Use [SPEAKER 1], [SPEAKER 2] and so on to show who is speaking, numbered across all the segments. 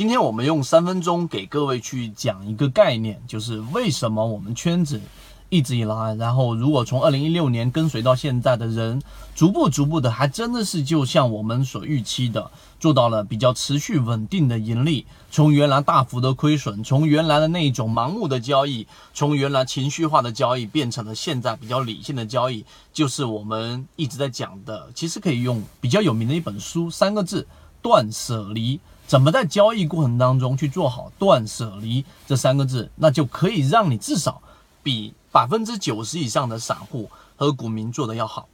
[SPEAKER 1] 今天我们用三分钟给各位去讲一个概念，就是为什么我们圈子一直以来，然后如果从二零一六年跟随到现在的人，逐步逐步的，还真的是就像我们所预期的，做到了比较持续稳定的盈利。从原来大幅的亏损，从原来的那一种盲目的交易，从原来情绪化的交易，变成了现在比较理性的交易，就是我们一直在讲的。其实可以用比较有名的一本书，三个字：断舍离。怎么在交易过程当中去做好断舍离这三个字，那就可以让你至少比百分之九十以上的散户和股民做的要好。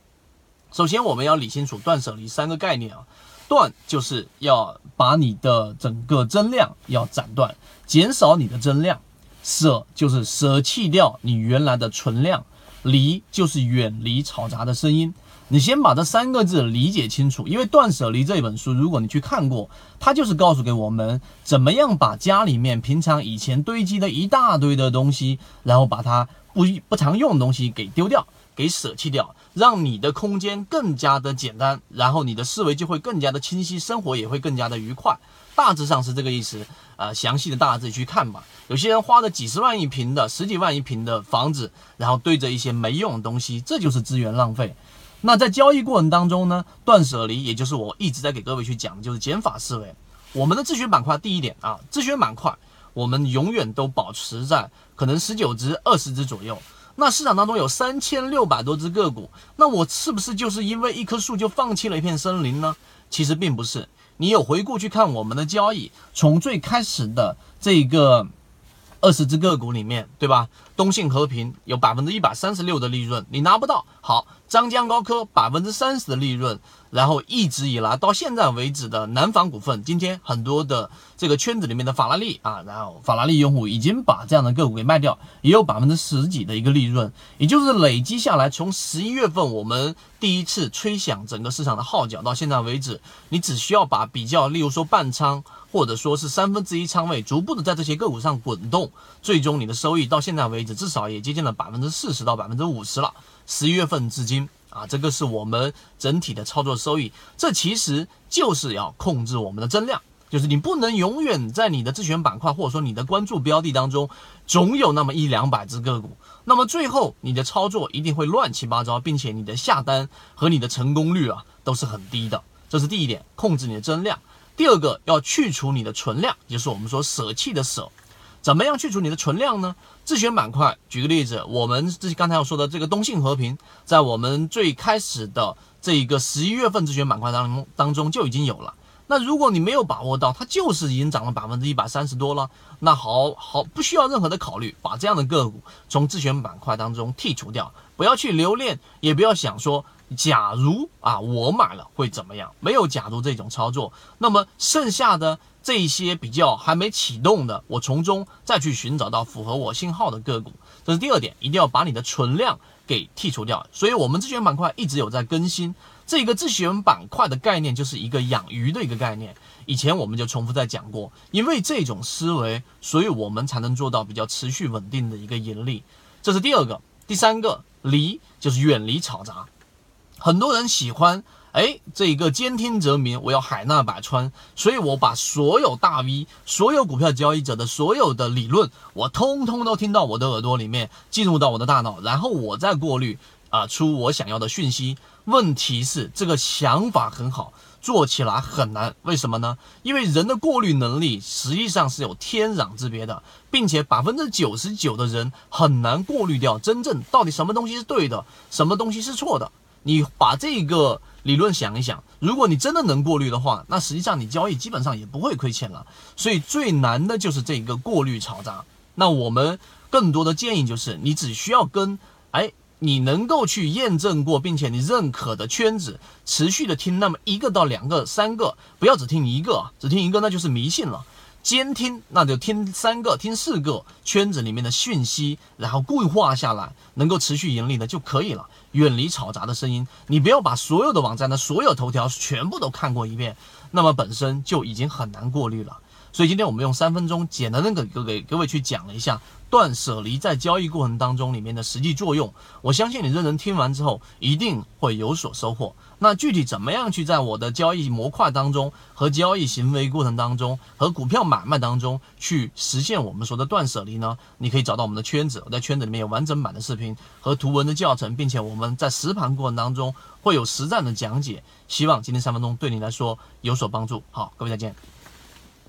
[SPEAKER 1] 首先，我们要理清楚断舍离三个概念啊，断就是要把你的整个增量要斩断，减少你的增量；舍就是舍弃掉你原来的存量；离就是远离嘈杂的声音。你先把这三个字理解清楚，因为《断舍离》这本书，如果你去看过，它就是告诉给我们怎么样把家里面平常以前堆积的一大堆的东西，然后把它不不常用的东西给丢掉，给舍弃掉，让你的空间更加的简单，然后你的思维就会更加的清晰，生活也会更加的愉快。大致上是这个意思，呃，详细的大家自己去看吧。有些人花的几十万一平的、十几万一平的房子，然后堆着一些没用的东西，这就是资源浪费。那在交易过程当中呢，断舍离，也就是我一直在给各位去讲，就是减法思维。我们的自选板块第一点啊，自选板块我们永远都保持在可能十九只、二十只左右。那市场当中有三千六百多只个股，那我是不是就是因为一棵树就放弃了一片森林呢？其实并不是。你有回顾去看我们的交易，从最开始的这个。二十只个股里面，对吧？东信和平有百分之一百三十六的利润，你拿不到。好，张江高科百分之三十的利润。然后一直以来到现在为止的南方股份，今天很多的这个圈子里面的法拉利啊，然后法拉利用户已经把这样的个股给卖掉，也有百分之十几的一个利润，也就是累积下来，从十一月份我们第一次吹响整个市场的号角到现在为止，你只需要把比较，例如说半仓或者说是三分之一仓位，逐步的在这些个股上滚动，最终你的收益到现在为止至少也接近了百分之四十到百分之五十了。十一月份至今。啊，这个是我们整体的操作收益，这其实就是要控制我们的增量，就是你不能永远在你的自选板块或者说你的关注标的当中，总有那么一两百只个股，那么最后你的操作一定会乱七八糟，并且你的下单和你的成功率啊都是很低的，这是第一点，控制你的增量。第二个要去除你的存量，就是我们说舍弃的舍。怎么样去除你的存量呢？自选板块，举个例子，我们这刚才要说的这个东信和平，在我们最开始的这一个十一月份自选板块当当中就已经有了。那如果你没有把握到，它就是已经涨了百分之一百三十多了，那好好不需要任何的考虑，把这样的个股从自选板块当中剔除掉，不要去留恋，也不要想说。假如啊，我买了会怎么样？没有假如这种操作，那么剩下的这些比较还没启动的，我从中再去寻找到符合我信号的个股，这是第二点，一定要把你的存量给剔除掉。所以，我们自选板块一直有在更新这个自选板块的概念，就是一个养鱼的一个概念。以前我们就重复在讲过，因为这种思维，所以我们才能做到比较持续稳定的一个盈利。这是第二个，第三个离就是远离嘈杂。很多人喜欢，哎，这个兼听则明，我要海纳百川，所以我把所有大 V、所有股票交易者的所有的理论，我通通都听到我的耳朵里面，进入到我的大脑，然后我再过滤啊出我想要的讯息。问题是这个想法很好，做起来很难，为什么呢？因为人的过滤能力实际上是有天壤之别的，并且百分之九十九的人很难过滤掉真正到底什么东西是对的，什么东西是错的。你把这个理论想一想，如果你真的能过滤的话，那实际上你交易基本上也不会亏钱了。所以最难的就是这个过滤嘈杂。那我们更多的建议就是，你只需要跟哎，你能够去验证过并且你认可的圈子，持续的听那么一个到两个、三个，不要只听一个，只听一个那就是迷信了。监听，那就听三个、听四个圈子里面的讯息，然后固化下来，能够持续盈利的就可以了。远离吵杂的声音，你不要把所有的网站的所有头条全部都看过一遍，那么本身就已经很难过滤了。所以今天我们用三分钟简单的给给各位去讲了一下断舍离在交易过程当中里面的实际作用。我相信你认真听完之后一定会有所收获。那具体怎么样去在我的交易模块当中和交易行为过程当中和股票买卖当中去实现我们说的断舍离呢？你可以找到我们的圈子，我在圈子里面有完整版的视频和图文的教程，并且我们在实盘过程当中会有实战的讲解。希望今天三分钟对你来说有所帮助。好，各位再见。